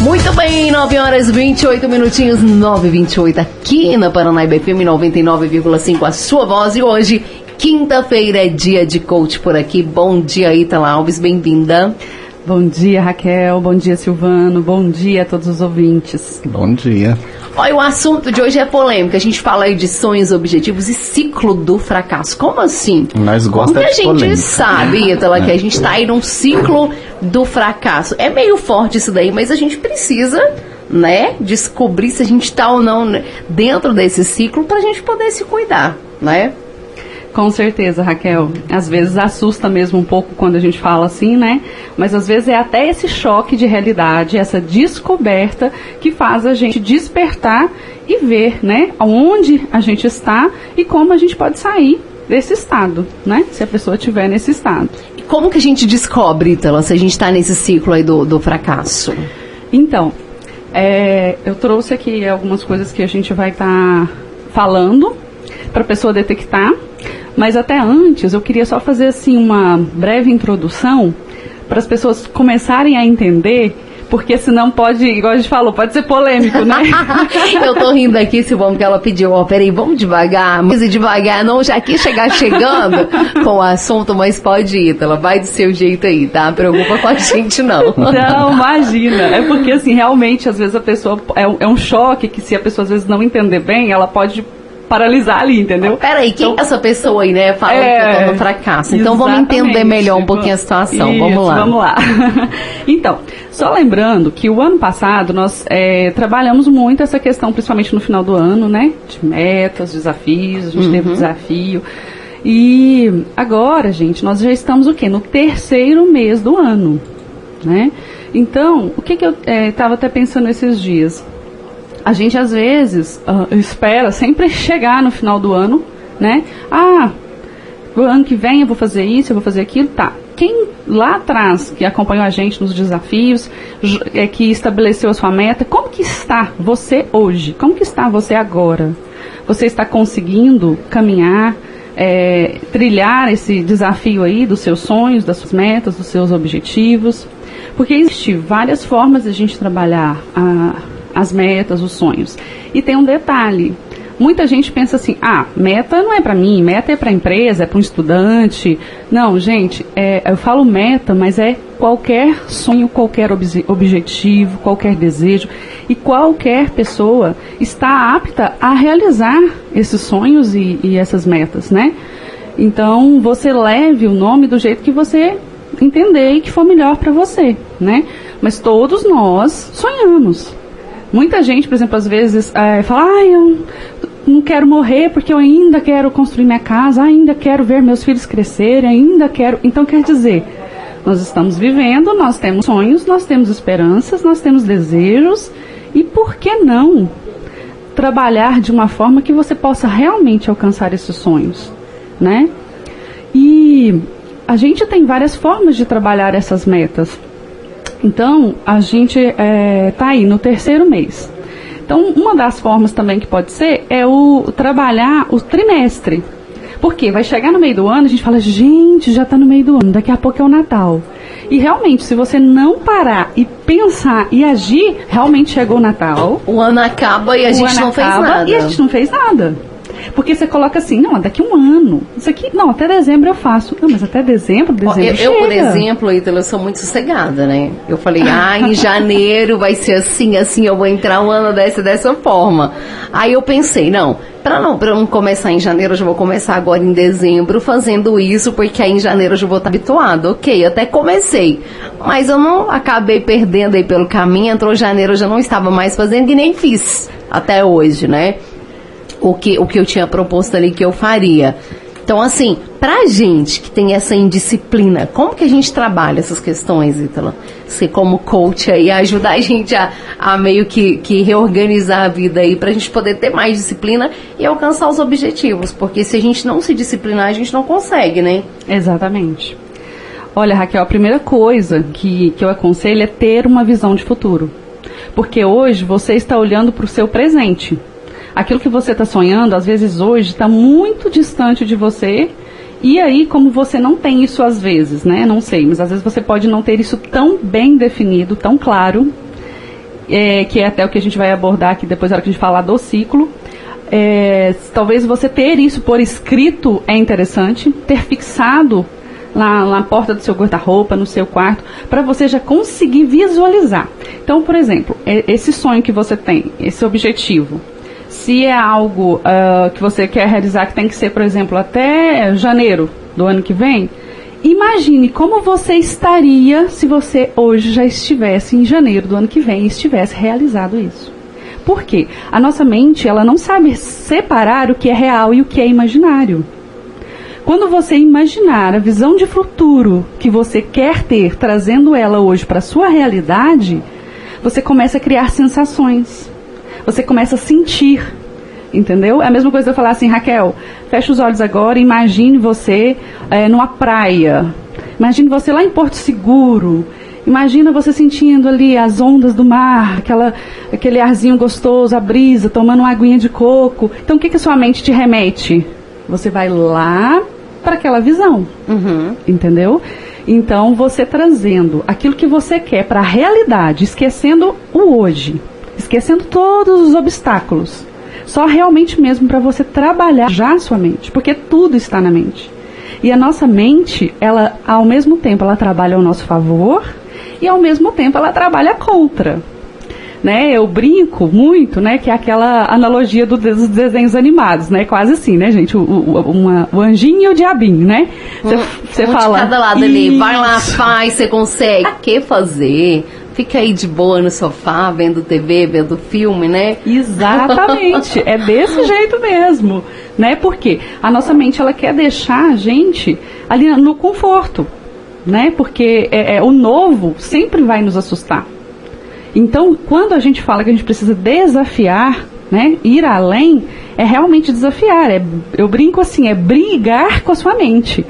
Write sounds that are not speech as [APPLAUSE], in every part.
Muito bem, 9 horas 28 minutinhos, 9 28 aqui na Paranaíba FM 99,5, a sua voz. E hoje, quinta-feira, é dia de coach por aqui. Bom dia, Itala Alves, bem-vinda. Bom dia, Raquel. Bom dia, Silvano. Bom dia a todos os ouvintes. Bom dia. Olha, o assunto de hoje é polêmico. A gente fala aí de sonhos, objetivos e ciclo do fracasso. Como assim? Nós Como gostamos que a gente polêmica. sabe, Itala, que a gente tá aí num ciclo do fracasso? É meio forte isso daí, mas a gente precisa, né, descobrir se a gente tá ou não dentro desse ciclo pra gente poder se cuidar, né? Com certeza, Raquel. Às vezes assusta mesmo um pouco quando a gente fala assim, né? Mas às vezes é até esse choque de realidade, essa descoberta que faz a gente despertar e ver, né, aonde a gente está e como a gente pode sair desse estado, né? Se a pessoa estiver nesse estado. E como que a gente descobre, Itala, se a gente tá nesse ciclo aí do, do fracasso? Então, é, eu trouxe aqui algumas coisas que a gente vai estar falando para a pessoa detectar. Mas até antes, eu queria só fazer assim uma breve introdução para as pessoas começarem a entender, porque senão pode, igual a gente falou, pode ser polêmico, né? [LAUGHS] eu tô rindo aqui, Silvão, porque ela pediu, ó, peraí, vamos devagar, mas devagar, não já quis chegar chegando [LAUGHS] com o assunto, mas pode ir, ela vai do seu jeito aí, tá? Preocupa com a gente, não. Não, imagina. É porque, assim, realmente, às vezes a pessoa. É, é um choque que, se a pessoa às vezes não entender bem, ela pode paralisar ali, entendeu? Peraí, quem é essa pessoa aí, né? Falando que eu tô no fracasso. Então vamos entender melhor um pouquinho a situação. Isso, vamos lá. Vamos lá. [LAUGHS] então, só lembrando que o ano passado nós é, trabalhamos muito essa questão, principalmente no final do ano, né? De metas, desafios, a gente teve Uhum. um desafio. E agora, gente, nós já estamos o quê? No terceiro mês do ano, né? Então, o que, que eu estava até pensando esses dias? A gente às vezes ah, espera sempre [LAUGHS] chegar no final do ano, né? Ah, o ano que vem eu vou fazer isso, eu vou fazer aquilo, tá. Quem lá atrás, que acompanhou a gente nos desafios, é, que estabeleceu a sua meta, como que está você hoje? Como que está você agora? Você está conseguindo caminhar, é, trilhar esse desafio aí dos seus sonhos, das suas metas, dos seus objetivos? Porque existem várias formas de a gente trabalhar a, as metas, os sonhos. E tem um detalhe. Muita gente pensa assim: ah, meta não é para mim, meta é para empresa, é para um estudante. Não, gente, é, eu falo meta, mas é qualquer sonho, qualquer obje- objetivo, qualquer desejo. E qualquer pessoa está apta a realizar esses sonhos e, e essas metas, né? Então, você leve o nome do jeito que você entender e que for melhor para você, né? Mas todos nós sonhamos. Muita gente, por exemplo, às vezes eh, fala, ah, eu não quero morrer porque eu ainda quero construir minha casa, ainda quero ver meus filhos crescerem, ainda quero. Então, quer dizer, nós estamos vivendo, nós temos sonhos, nós temos esperanças, nós temos desejos, e por que não trabalhar de uma forma que você possa realmente alcançar esses sonhos, né? E a gente tem várias formas de trabalhar essas metas. Então, a gente está aí no terceiro mês. Então, uma das formas também que pode ser é o trabalhar o trimestre. Porque vai chegar no meio do ano, a gente fala, gente, já está no meio do ano, daqui a pouco é o Natal. E realmente, se você não parar e pensar e agir, realmente chegou o Natal. O ano acaba e a gente não fez nada. E a gente não fez nada. Porque você coloca assim, não, daqui um ano. Isso aqui, não, até dezembro eu faço. Não, mas até dezembro, Ó, dezembro eu, eu, por exemplo, Ítalo, eu sou muito sossegada, né? Eu falei, [LAUGHS] ah, em janeiro vai ser assim, assim, eu vou entrar um ano dessa dessa forma. Aí eu pensei, não, pra não, pra não começar em janeiro, eu já vou começar agora em dezembro fazendo isso, porque aí em janeiro eu já vou estar habituado. Ok, até comecei. Mas eu não acabei perdendo aí pelo caminho, entrou janeiro, eu já não estava mais fazendo e nem fiz até hoje, né? O que, o que eu tinha proposto ali que eu faria. Então, assim, pra gente que tem essa indisciplina, como que a gente trabalha essas questões, Ítala? Você como coach aí, ajudar a gente a, a meio que, que reorganizar a vida aí, pra gente poder ter mais disciplina e alcançar os objetivos. Porque se a gente não se disciplinar, a gente não consegue, né? Exatamente. Olha, Raquel, a primeira coisa que, que eu aconselho é ter uma visão de futuro. Porque hoje você está olhando para o seu presente. Aquilo que você está sonhando, às vezes hoje, está muito distante de você E aí, como você não tem isso às vezes, né? Não sei, mas às vezes você pode não ter isso tão bem definido, tão claro, é, que é até o que a gente vai abordar aqui depois na hora que a gente falar do ciclo. É, talvez você ter isso por escrito é interessante, ter fixado na, na porta do seu guarda-roupa, no seu quarto, para você já conseguir visualizar. Então, por exemplo, é, esse sonho que você tem, esse objetivo, se é algo uh, que você quer realizar que tem que ser, por exemplo, até janeiro do ano que vem, imagine como você estaria se você hoje já estivesse em janeiro do ano que vem e estivesse realizado isso. Por quê? A nossa mente, ela não sabe separar o que é real e o que é imaginário. Quando você imaginar a visão de futuro que você quer ter, trazendo ela hoje para a sua realidade, você começa a criar sensações você começa a sentir. Entendeu? É a mesma coisa eu falar assim, Raquel, fecha os olhos agora e imagine você é, numa praia. Imagine você lá em Porto Seguro. Imagina você sentindo ali as ondas do mar, aquela, aquele arzinho gostoso, a brisa, tomando uma aguinha de coco. Então o que, que a sua mente te remete? Você vai lá para aquela visão. Uhum. Entendeu? Então você trazendo aquilo que você quer para a realidade, esquecendo o hoje esquecendo todos os obstáculos. Só realmente mesmo para você trabalhar já a sua mente, porque tudo está na mente. E a nossa mente, ela ao mesmo tempo ela trabalha ao nosso favor e ao mesmo tempo ela trabalha contra. Né, eu brinco muito, né, que é aquela analogia do, dos desenhos animados, né, quase assim, né, gente, o, o, uma, o anjinho e o diabinho, né? Você um, um fala. De cada lado ali, vai lá, faz, você consegue. O que fazer? Fica aí de boa no sofá, vendo TV, vendo filme, né? Exatamente, é desse [LAUGHS] jeito mesmo, né? Porque a nossa mente ela quer deixar a gente ali no conforto, né? Porque é, é, o novo sempre vai nos assustar. Então, quando a gente fala que a gente precisa desafiar, né, ir além, é realmente desafiar. É, eu brinco assim, é brigar com a sua mente.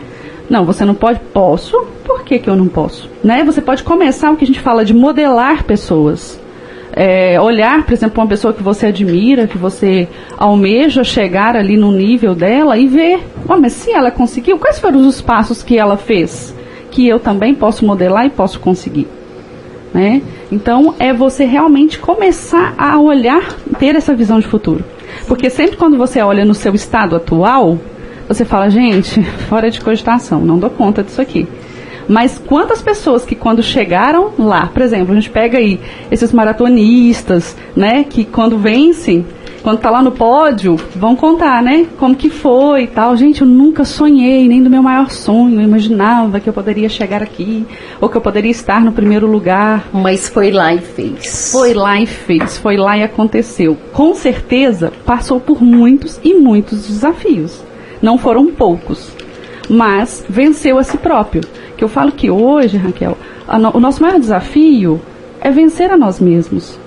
Não, você não pode. Posso? Por que, que eu não posso? Né? Você pode começar o que a gente fala de modelar pessoas. É, olhar, por exemplo, uma pessoa que você admira, que você almeja chegar ali no nível dela e ver, oh, mas se ela conseguiu, quais foram os passos que ela fez? Que eu também posso modelar e posso conseguir. Né? Então, é você realmente começar a olhar, ter essa visão de futuro. Porque sempre quando você olha no seu estado atual, você fala, gente, fora de cogitação, não dou conta disso aqui. Mas quantas pessoas que quando chegaram lá, por exemplo, a gente pega aí esses maratonistas, né, que quando vencem, quando tá lá no pódio, vão contar, né, como que foi e tal. Gente, eu nunca sonhei, nem do meu maior sonho, eu imaginava que eu poderia chegar aqui, ou que eu poderia estar no primeiro lugar. Mas foi lá e fez. Foi lá e fez, foi lá e aconteceu. Com certeza, passou por muitos e muitos desafios. Não foram poucos, mas venceu a si próprio. Que eu falo que hoje, Raquel, no, o nosso maior desafio é vencer a nós mesmos.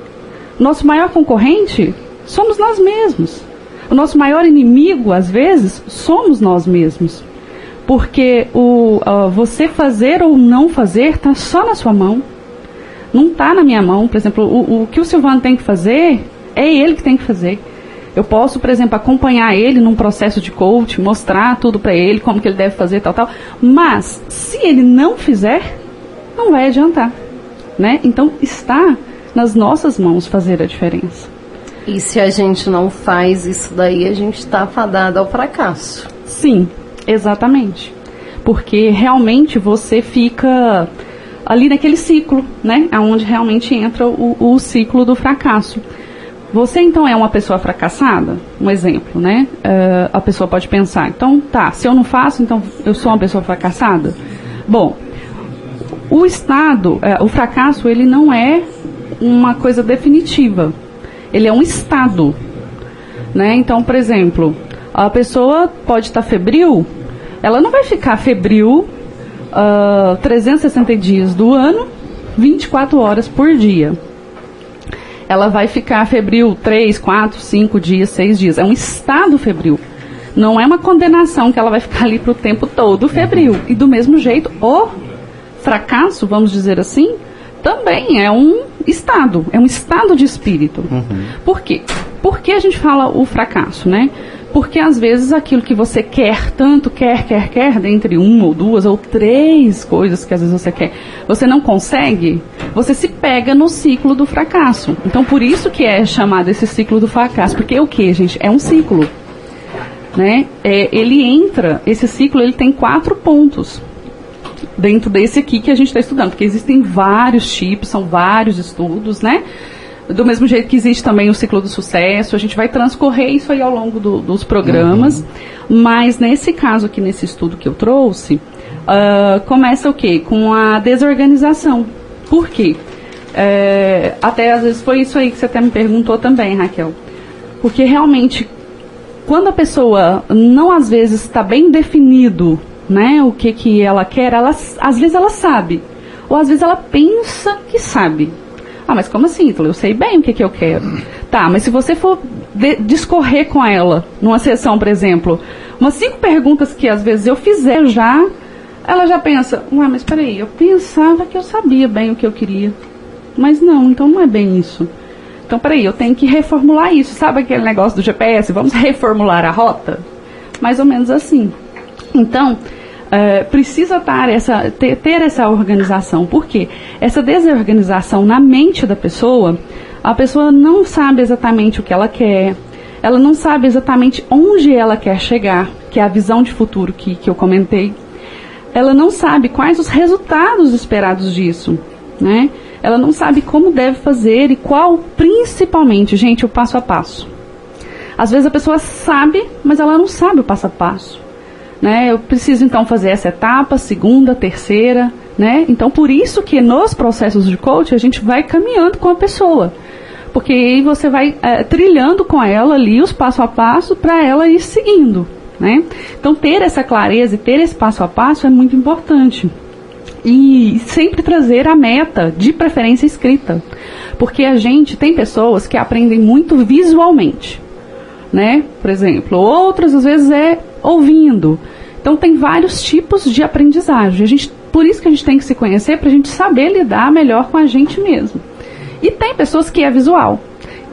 Nosso maior concorrente somos nós mesmos. O nosso maior inimigo, às vezes, somos nós mesmos. Porque o, uh, você fazer ou não fazer está só na sua mão. Não está na minha mão. Por exemplo, o, o que o Silvano tem que fazer, é ele que tem que fazer. Eu posso, por exemplo, acompanhar ele num processo de coach, mostrar tudo para ele, como que ele deve fazer, tal, tal. Mas, se ele não fizer, não vai adiantar. Né? Então, está nas nossas mãos fazer a diferença. E se a gente não faz isso daí, a gente está fadado ao fracasso. Sim, exatamente. Porque realmente você fica ali naquele ciclo, né? Onde realmente entra o, o ciclo do fracasso. Você então é uma pessoa fracassada? Um exemplo, né? Uh, a pessoa pode pensar, então tá, se eu não faço, então eu sou uma pessoa fracassada? Bom, o estado, uh, o fracasso, ele não é uma coisa definitiva. Ele é um estado. Né? Então, por exemplo, a pessoa pode estar febril, ela não vai ficar febril uh, ah, 360 dias do ano, 24 horas por dia ela vai ficar febril 3, 4, 5 dias, 6 dias. É um estado febril. Não é uma condenação que ela vai ficar ali para o tempo todo febril. E do mesmo jeito, o fracasso, vamos dizer assim, também é um estado, é um estado de espírito. Uhum. Por quê? Por que a gente fala o fracasso, né? Porque às vezes aquilo que você quer tanto, quer, quer, quer, dentre uma ou duas ou três coisas que às vezes você quer, você não consegue, você se pega no ciclo do fracasso. Então por isso que é chamado esse ciclo do fracasso. Porque o que, gente? É um ciclo. Né? É, ele entra, esse ciclo ele tem quatro pontos dentro desse aqui que a gente está estudando, porque existem vários tipos, são vários estudos, né? Do mesmo jeito que existe também o ciclo do sucesso, a gente vai transcorrer isso aí ao longo do, dos programas. Uhum. Mas nesse caso aqui, nesse estudo que eu trouxe, uh, começa o quê? Com a desorganização. Por quê? É, até às vezes foi isso aí que você até me perguntou também, Raquel. Porque realmente, quando a pessoa não às vezes está bem definido né, o que, que ela quer, ela, às vezes ela sabe. Ou às vezes ela pensa que sabe. Ah, mas como assim, Eu sei bem o que, que eu quero. Tá, mas se você for de, discorrer com ela, numa sessão, por exemplo, umas cinco perguntas que às vezes eu fizer já, ela já pensa, ué, mas peraí, eu pensava que eu sabia bem o que eu queria. Mas não, então não é bem isso. Então, peraí, eu tenho que reformular isso. Sabe aquele negócio do GPS? Vamos [LAUGHS] reformular a rota? Mais ou menos assim. Então, é, precisa essa, ter, ter essa organização. Por quê? Essa desorganização na mente da pessoa, a pessoa não sabe exatamente o que ela quer, ela não sabe exatamente onde ela quer chegar, que é a visão de futuro que, que eu comentei. Ela não sabe quais os resultados esperados disso, né? Ela não sabe como deve fazer e qual, principalmente, gente, o passo a passo. Às vezes a pessoa sabe, mas ela não sabe o passo a passo. Né? Eu preciso então fazer essa etapa, segunda, terceira, né? Então por isso que nos processos de coaching a gente vai caminhando com a pessoa. Porque aí você vai é, trilhando com ela ali os passo a passo para ela ir seguindo. Né? Então ter essa clareza e ter esse passo a passo é muito importante. E sempre trazer a meta, de preferência escrita. Porque a gente tem pessoas que aprendem muito visualmente. Né? Por exemplo, outras às vezes é ouvindo. Então tem vários tipos de aprendizagem. A gente, por isso que a gente tem que se conhecer para a gente saber lidar melhor com a gente mesmo. E tem pessoas que é visual.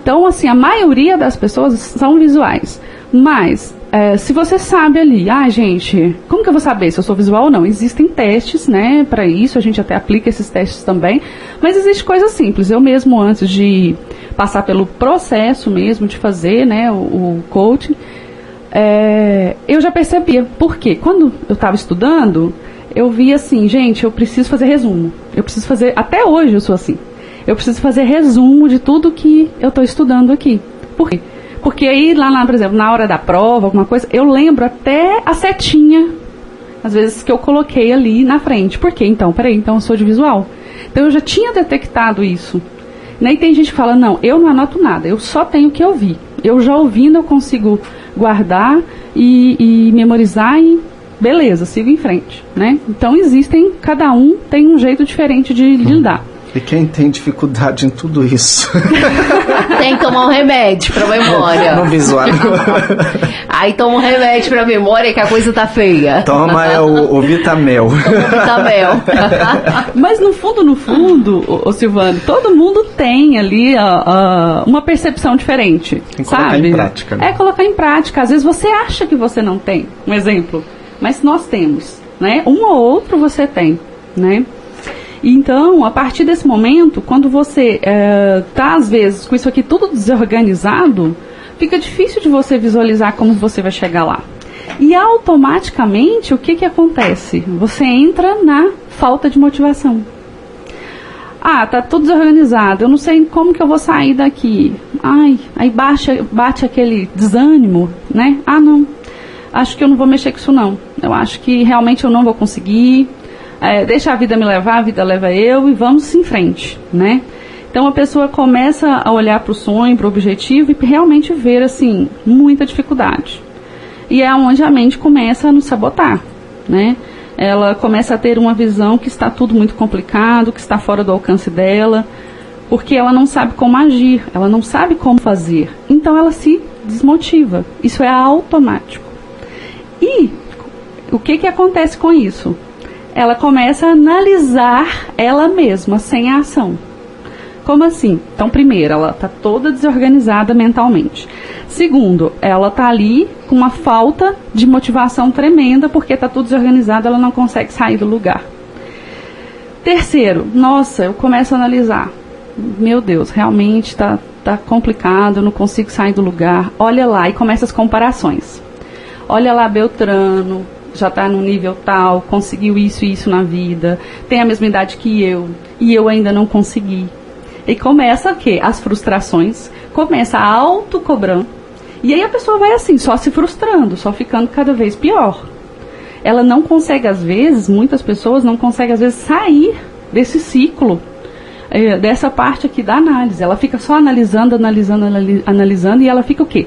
Então, assim, a maioria das pessoas são visuais. Mas, é, se você sabe ali, ah, gente, como que eu vou saber se eu sou visual ou não? Existem testes, né, para isso, a gente até aplica esses testes também. Mas existe coisa simples. Eu mesmo, antes de passar pelo processo mesmo de fazer, né, o, o coaching, é, eu já percebia. Por quê? Quando eu estava estudando, eu vi assim, gente, eu preciso fazer resumo. Eu preciso fazer, até hoje eu sou assim. Eu preciso fazer resumo de tudo que eu estou estudando aqui. Por quê? Porque aí, lá, lá, por exemplo, na hora da prova, alguma coisa, eu lembro até a setinha, às vezes, que eu coloquei ali na frente. Por quê? Então, peraí, então eu sou de visual. Então eu já tinha detectado isso. Nem tem gente que fala, não, eu não anoto nada, eu só tenho que ouvir. Eu já ouvindo eu consigo guardar e, e memorizar e beleza, sigo em frente, né? Então existem, cada um tem um jeito diferente de, de lidar. E quem tem dificuldade em tudo isso? [LAUGHS] tem que tomar um remédio pra memória. No, visual. [LAUGHS] Aí toma um remédio pra memória que a coisa tá feia. Toma é o, o Vitamel. Toma o Vitamel. [LAUGHS] Mas no fundo, no fundo, o, o Silvano, todo mundo tem ali uh, uh, uma percepção diferente. Tem que sabe? colocar em prática. Né? É colocar em prática. Às vezes você acha que você não tem. Um exemplo. Mas nós temos. Né? Um ou outro você tem. Né? Então, a partir desse momento, quando você está, é, às vezes, com isso aqui tudo desorganizado, fica difícil de você visualizar como você vai chegar lá. E automaticamente, o que, que acontece? Você entra na falta de motivação. Ah, tá tudo desorganizado, eu não sei como que eu vou sair daqui. Ai, aí bate, bate aquele desânimo, né? Ah, não, acho que eu não vou mexer com isso não. Eu acho que realmente eu não vou conseguir, é, deixa a vida me levar, a vida leva eu e vamos em frente, né? Então a pessoa começa a olhar para o sonho, para o objetivo e realmente ver assim muita dificuldade. E é onde a mente começa a nos sabotar, né? Ela começa a ter uma visão que está tudo muito complicado, que está fora do alcance dela, porque ela não sabe como agir, ela não sabe como fazer. Então ela se desmotiva. Isso é automático. E o que, que acontece com isso? Ela começa a analisar ela mesma sem a ação. Como assim? Então, primeiro, ela está toda desorganizada mentalmente. Segundo, ela está ali com uma falta de motivação tremenda porque está tudo desorganizado, ela não consegue sair do lugar. Terceiro, nossa, eu começo a analisar. Meu Deus, realmente está tá complicado, eu não consigo sair do lugar. Olha lá e começa as comparações. Olha lá, Beltrano, já está no nível tal, conseguiu isso e isso na vida, tem a mesma idade que eu, e eu ainda não consegui. E começa o quê? As frustrações, começa a autocobrança. E aí a pessoa vai assim, só se frustrando, só ficando cada vez pior. Ela não consegue, às vezes, muitas pessoas não conseguem, às vezes, sair desse ciclo, eh, dessa parte aqui da análise. Ela fica só analisando, analisando, analisando, e ela fica o quê?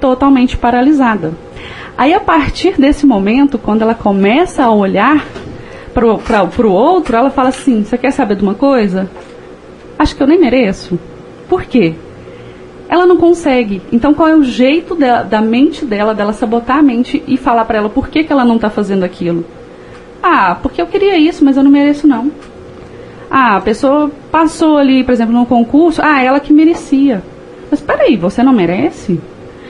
Totalmente paralisada. Aí, a partir desse momento, quando ela começa a olhar para o outro, ela fala assim: Você quer saber de uma coisa? Acho que eu nem mereço. Por quê? Ela não consegue. Então, qual é o jeito da mente dela, dela sabotar a mente e falar para ela por que, que ela não está fazendo aquilo? Ah, porque eu queria isso, mas eu não mereço, não. Ah, a pessoa passou ali, por exemplo, num concurso. Ah, ela que merecia. Mas peraí, você não merece?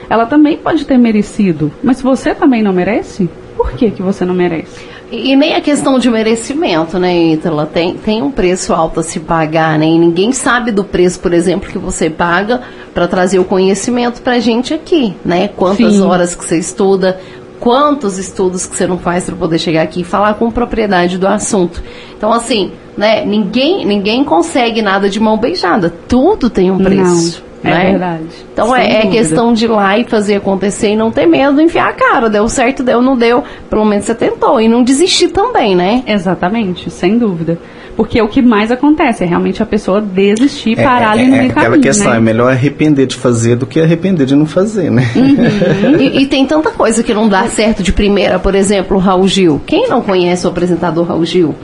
Ela também pode ter merecido. Mas você também não merece? Por que, que você não merece? E, nem a questão de merecimento, né, Ítala? Tem, tem um preço alto a se pagar, né? E ninguém sabe do preço, por exemplo, que você paga para trazer o conhecimento para a gente aqui, né? Quantas Sim. horas que você estuda, quantos estudos que você não faz para poder chegar aqui e falar com propriedade do assunto. Então, assim, né? Ninguém, ninguém consegue nada de mão beijada. Tudo tem um preço. Não. É né? verdade. Então é, é, questão de ir lá e fazer acontecer e não ter medo, enfiar a cara. Deu certo, deu, não deu. Pelo menos você tentou. E não desistir também, né? Exatamente, sem dúvida. Porque o que mais acontece é realmente a pessoa desistir, é, parar é, ali no é, meio aquela caminho, questão, né? é melhor arrepender de fazer do que arrepender de não fazer, né? Uhum. [LAUGHS] e, e, tem tanta coisa que não dá certo de primeira, por exemplo, o Raul Gil. Quem não conhece o apresentador Raul Gil?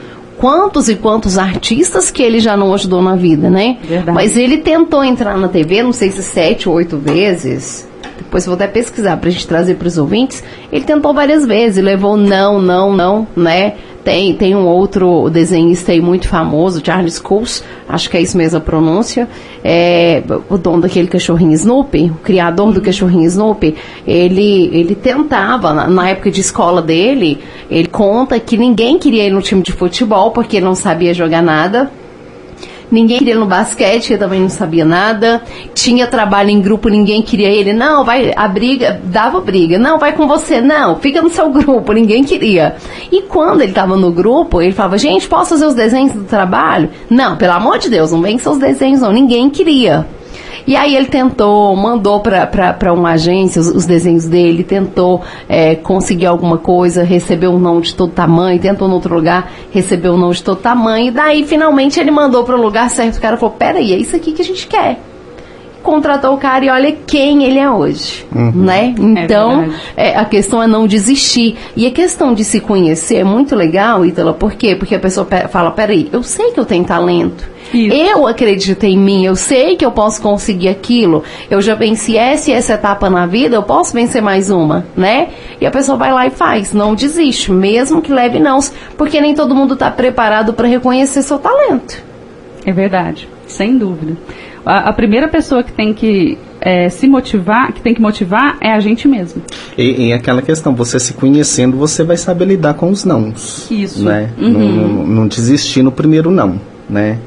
Quantos e quantos artistas que ele já não ajudou na vida, né? Verdade. Mas ele tentou entrar na TV, não sei se sete ou oito vezes. Depois vou até pesquisar para a gente trazer para os ouvintes. Ele tentou várias vezes, levou não, não, não, né? Tem, tem um outro desenhista aí muito famoso, Charles Coles, acho que é isso mesmo a pronúncia, é, o dono daquele cachorrinho Snoopy, o criador do cachorrinho Snoopy, ele, ele tentava, na, na, época de escola dele, ele conta que ninguém queria ir no time de futebol porque ele não sabia jogar nada, ninguém queria no basquete, ele também não sabia nada. Tinha trabalho em grupo, ninguém queria ele. Não, vai, a briga, dava briga. Não, vai com você. Não, fica no seu [LAUGHS] grupo, ninguém queria. E quando ele estava no grupo, ele falava, gente, posso fazer os desenhos do trabalho? Não, pelo amor de Deus, não vem com seus desenhos, não. Ninguém queria. E aí ele tentou, mandou para uma agência os, os, desenhos dele, tentou é, conseguir alguma coisa, recebeu um não de todo tamanho, tentou em outro lugar, recebeu um não de todo tamanho, e daí finalmente ele mandou para o lugar certo. O cara falou: peraí, é isso aqui que a gente quer contratou o cara e olha quem ele é hoje, uhum. né? Então, é é, a questão é não desistir. E a questão de se conhecer é muito legal, Ítala, por quê? Porque a pessoa fala, peraí, eu sei que eu tenho talento, isso. Eu acredito em mim, eu sei que eu posso conseguir aquilo. Eu já venci essa e essa etapa na vida, eu posso vencer mais uma, né? E a pessoa vai lá e faz, não desiste, mesmo que leve não, porque nem todo mundo está preparado para reconhecer seu talento. É verdade, sem dúvida. A, a primeira pessoa que tem que é, se motivar, que tem que motivar é a gente mesmo. E, e, aquela questão, você se conhecendo, você vai saber lidar com os nãos. Isso. Né? Uhum. Não, não, não desistir no primeiro não, né?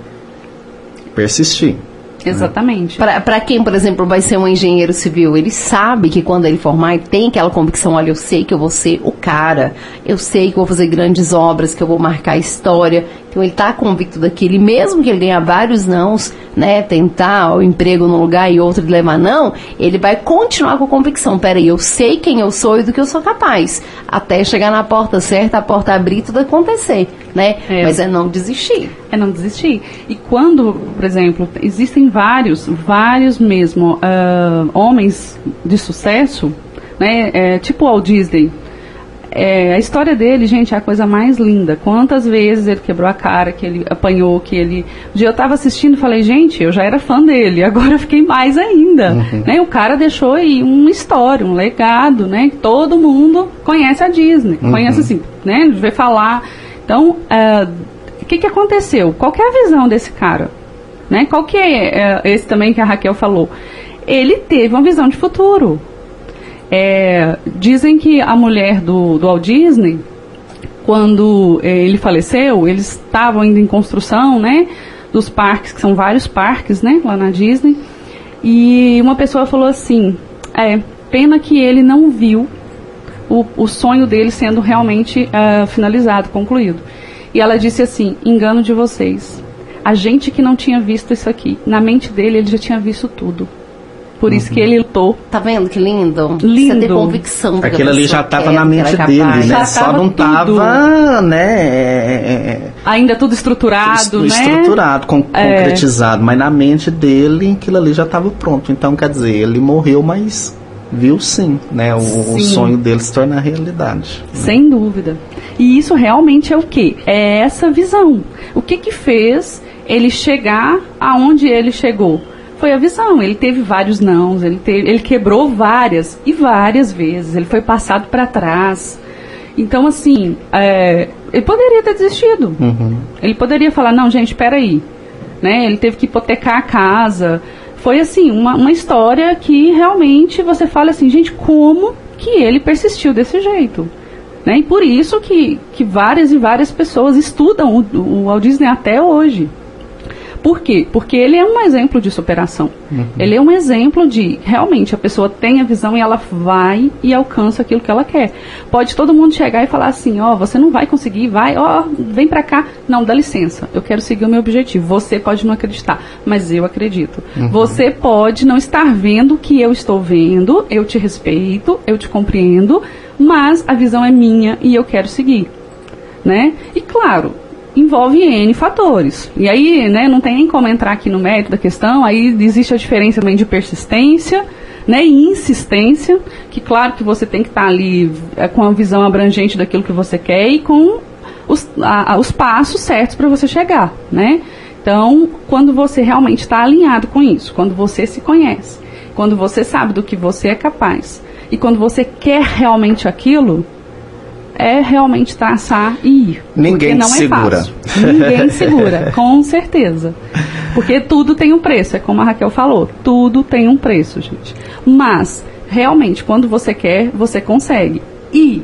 persistir. Exatamente. Para quem, por exemplo, vai ser um engenheiro civil, ele sabe que quando ele formar, ele tem aquela convicção: olha, eu sei que eu vou ser o cara, eu sei que eu vou fazer grandes obras, que eu vou marcar a história. Então ele está convicto daquilo. E mesmo que ele ganhe vários nãos, né, tentar o emprego num lugar e outro levar não, ele vai continuar com a convicção: peraí, eu sei quem eu sou e do que eu sou capaz. Até chegar na porta certa, a porta abrir tudo acontecer, né? É. Mas é não desistir. É não desistir. E quando, por exemplo, existem vários, vários mesmo uh, homens de sucesso, né? É, tipo o Walt Disney. É, a história dele, gente, é a coisa mais linda. Quantas vezes ele quebrou a cara, que ele apanhou, que ele. Um dia eu estava assistindo e falei, gente, eu já era fã dele, [LAUGHS] agora eu fiquei mais ainda. Uhum. Né? O cara deixou aí uma história, um legado, né? Todo mundo conhece a Disney, uhum. conhece assim, né? Vê falar. Então, uh, o que, que aconteceu? Qual que é a visão desse cara? Né? Qual que é, é esse também que a Raquel falou? Ele teve uma visão de futuro. É, dizem que a mulher do, do Walt Disney, quando é, ele faleceu, eles estavam ainda em construção, né? Dos parques, que são vários parques, né? Lá na Disney. E uma pessoa falou assim: é, pena que ele não viu o, o sonho dele sendo realmente uh, finalizado, concluído. E ela disse assim: engano de vocês. A gente que não tinha visto isso aqui, na mente dele ele já tinha visto tudo. Por isso que ele lutou. Tá vendo que lindo? Lindo. Você ter convicção. que Aquilo ali já estava quer, na que mente dele, capaz. né? Já Só tava não tudo. tava, né? Ainda tudo estruturado, é, né? estruturado, con- É. concretizado, mas na mente dele aquilo ali já estava pronto. Então, quer dizer, ele morreu, mas viu sim, né? O, o Sim. sonho dele se tornar realidade. Sem dúvida. E isso realmente é o quê? É essa visão. O que que fez ele chegar aonde ele chegou? Foi a visão. Ele teve vários nãos, ele, teve, ele quebrou várias e várias vezes. Ele foi passado para trás. Então, assim, é, ele poderia ter desistido. Uhum. Ele poderia falar, não, gente, peraí. Né? Ele teve que hipotecar a casa. Foi assim, uma, uma história que realmente você fala assim, gente, como que ele persistiu desse jeito? Né? E por isso que, que várias e várias pessoas estudam o, o Walt Disney até hoje. Por quê? Porque ele é um exemplo de superação. Ele é um exemplo de realmente a pessoa tem a visão e ela vai e alcança aquilo que ela quer. Pode todo mundo chegar e falar assim: ó, você não vai conseguir, vai, ó, vem pra cá. Não, dá licença, eu quero seguir o meu objetivo. Você pode não acreditar, mas eu acredito. Você pode não estar vendo o que eu estou vendo, eu te respeito, eu te compreendo, mas a visão é minha e eu quero seguir né? E claro, envolve N fatores. E aí, né, não tem nem como entrar aqui no mérito da questão, aí existe a diferença também de persistência, né, e insistência, que claro que você tem que estar ali é, com a visão abrangente daquilo que você quer e com os, a- os passos certos para você chegar, né? Então, quando você realmente está alinhado com isso, quando você se conhece, quando você sabe do que você é capaz e quando você quer realmente aquilo, é realmente traçar e ir. Ninguém não é segura. fácil. Ninguém segura, [LAUGHS] com certeza. Porque tudo tem um preço, é como a Raquel falou, tudo tem um preço, gente. Mas, realmente, quando você quer, você consegue. E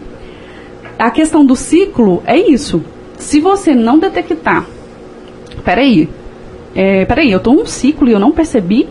a questão do ciclo é isso. Se você não detectar, peraí, é, peraí, eu estou num ciclo e eu não percebi.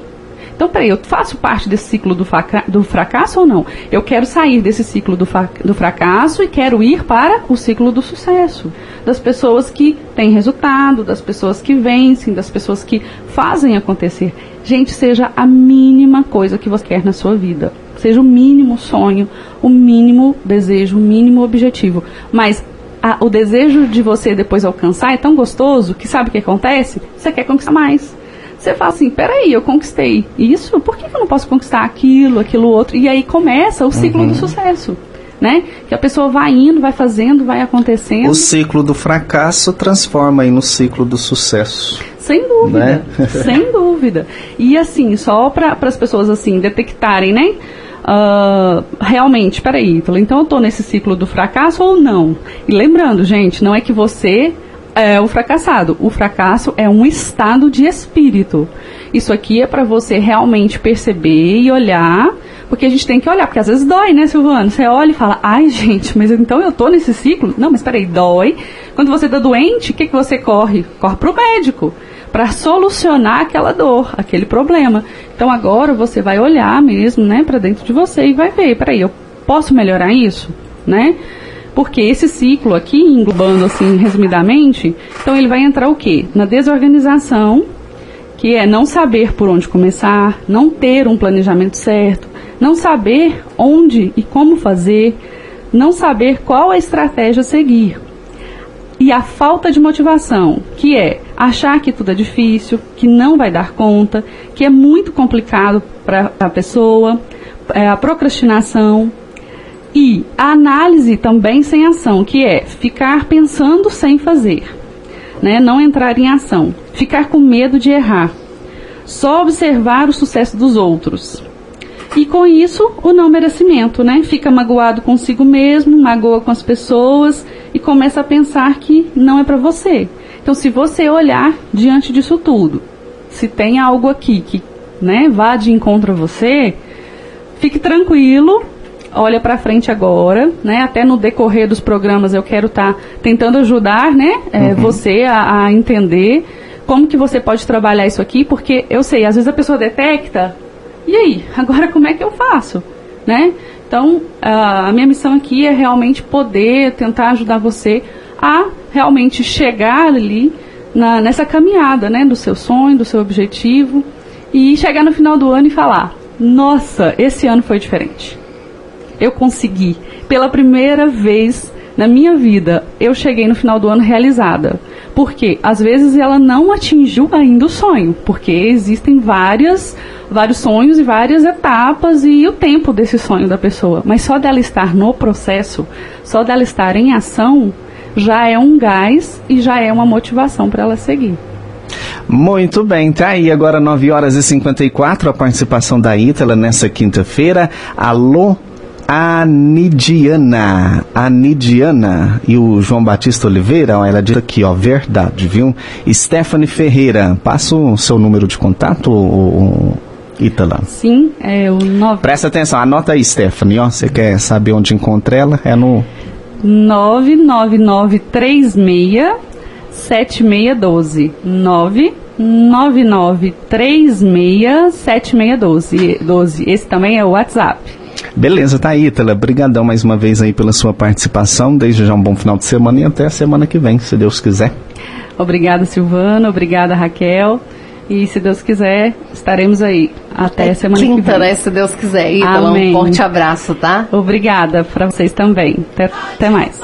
Então, peraí, eu faço parte desse ciclo do, do fracasso ou não? Eu quero sair desse ciclo do, do fracasso e quero ir para o ciclo do sucesso. Das pessoas que têm resultado, das pessoas que vencem, das pessoas que fazem acontecer. Gente, seja a mínima coisa que você quer na sua vida. Seja o mínimo sonho, o mínimo desejo, o mínimo objetivo. Mas a- o desejo de você depois alcançar é tão gostoso que sabe o que acontece? Você quer conquistar mais. Você fala assim, peraí, eu conquistei isso, por que que eu não posso conquistar aquilo, aquilo outro? E aí começa o ciclo do sucesso, né? Que a pessoa vai indo, vai fazendo, vai acontecendo, O ciclo do fracasso transforma aí no ciclo do sucesso. sem dúvida, Né? [LAUGHS] sem dúvida. E assim, só para as pessoas assim detectarem, né? ah, realmente, peraí, então eu tô nesse ciclo do fracasso ou não? E lembrando, gente, não é que você é o fracassado. O fracasso é um estado de espírito. Isso aqui é para você realmente perceber e olhar, porque a gente tem que olhar, porque às vezes dói, né, Silvano? Você olha e fala, ai, gente, mas então eu tô nesse ciclo? Não, mas peraí, dói. Quando você tá doente, o que, que você corre? Corre pro médico para solucionar aquela dor, aquele problema. Então agora você vai olhar mesmo, né, para dentro de você e vai ver, peraí, eu posso melhorar isso, né? Porque esse ciclo aqui, englobando assim resumidamente, então ele vai entrar o quê? Na desorganização, que é não saber por onde começar, não ter um planejamento certo, não saber onde e como fazer, não saber qual a estratégia a seguir. E a falta de motivação, que é achar que tudo é difícil, que não vai dar conta, que é muito complicado para a pessoa, é, a procrastinação, e a análise também sem ação, que é ficar pensando sem fazer, né? não entrar em ação, ficar com medo de errar, só observar o sucesso dos outros. E com isso, o não merecimento, né? Fica magoado consigo mesmo, magoa com as pessoas e começa a pensar que não é para você. Então, se você olhar diante disso tudo, se tem algo aqui que né, vá de encontro a você, fique tranquilo, olha para frente agora, né? Até no decorrer dos programas eu quero estar tá tentando ajudar, né? É, uhum. Você a, a, entender como que você pode trabalhar isso aqui, porque eu sei, às vezes a pessoa detecta, e aí, agora como é que eu faço, né? Então a, minha missão aqui é realmente poder tentar ajudar você a realmente chegar ali na, nessa caminhada, né? Do seu sonho, do seu objetivo e chegar no final do ano e falar: Nossa, esse ano foi diferente eu consegui. Pela primeira vez na minha vida, eu cheguei no final do ano realizada. Porque às vezes ela não atingiu ainda o sonho, porque existem várias vários sonhos e várias etapas e o tempo desse sonho da pessoa. Mas só dela estar no processo, só dela estar em ação, já é um gás e já é uma motivação para ela seguir. Muito bem, tá aí agora 9 horas e 54 a participação da Ítala nessa quinta-feira. Alô, Anidiana. Anidiana. E o João Batista Oliveira, ó, ela diz aqui, ó, verdade, viu? Stephanie Ferreira, passa o seu número de contato, o, Ítala? Sim, é o 9. Presta atenção, anota aí, Stephanie, ó. Você quer saber onde encontra ela? É no. 99936 7612. 99936 7612. Esse também é o WhatsApp. Beleza, tá aí, Ítala. Obrigadão mais uma vez aí pela sua participação. Desde já um bom final de semana e até a semana que vem, se Deus quiser. Obrigada, Silvana. Obrigada, Raquel. E se Deus quiser, estaremos aí até é semana quinta, que vem. né? Se Deus quiser. Ítala, Amém. um forte abraço, tá? Obrigada para vocês também. Até, até mais.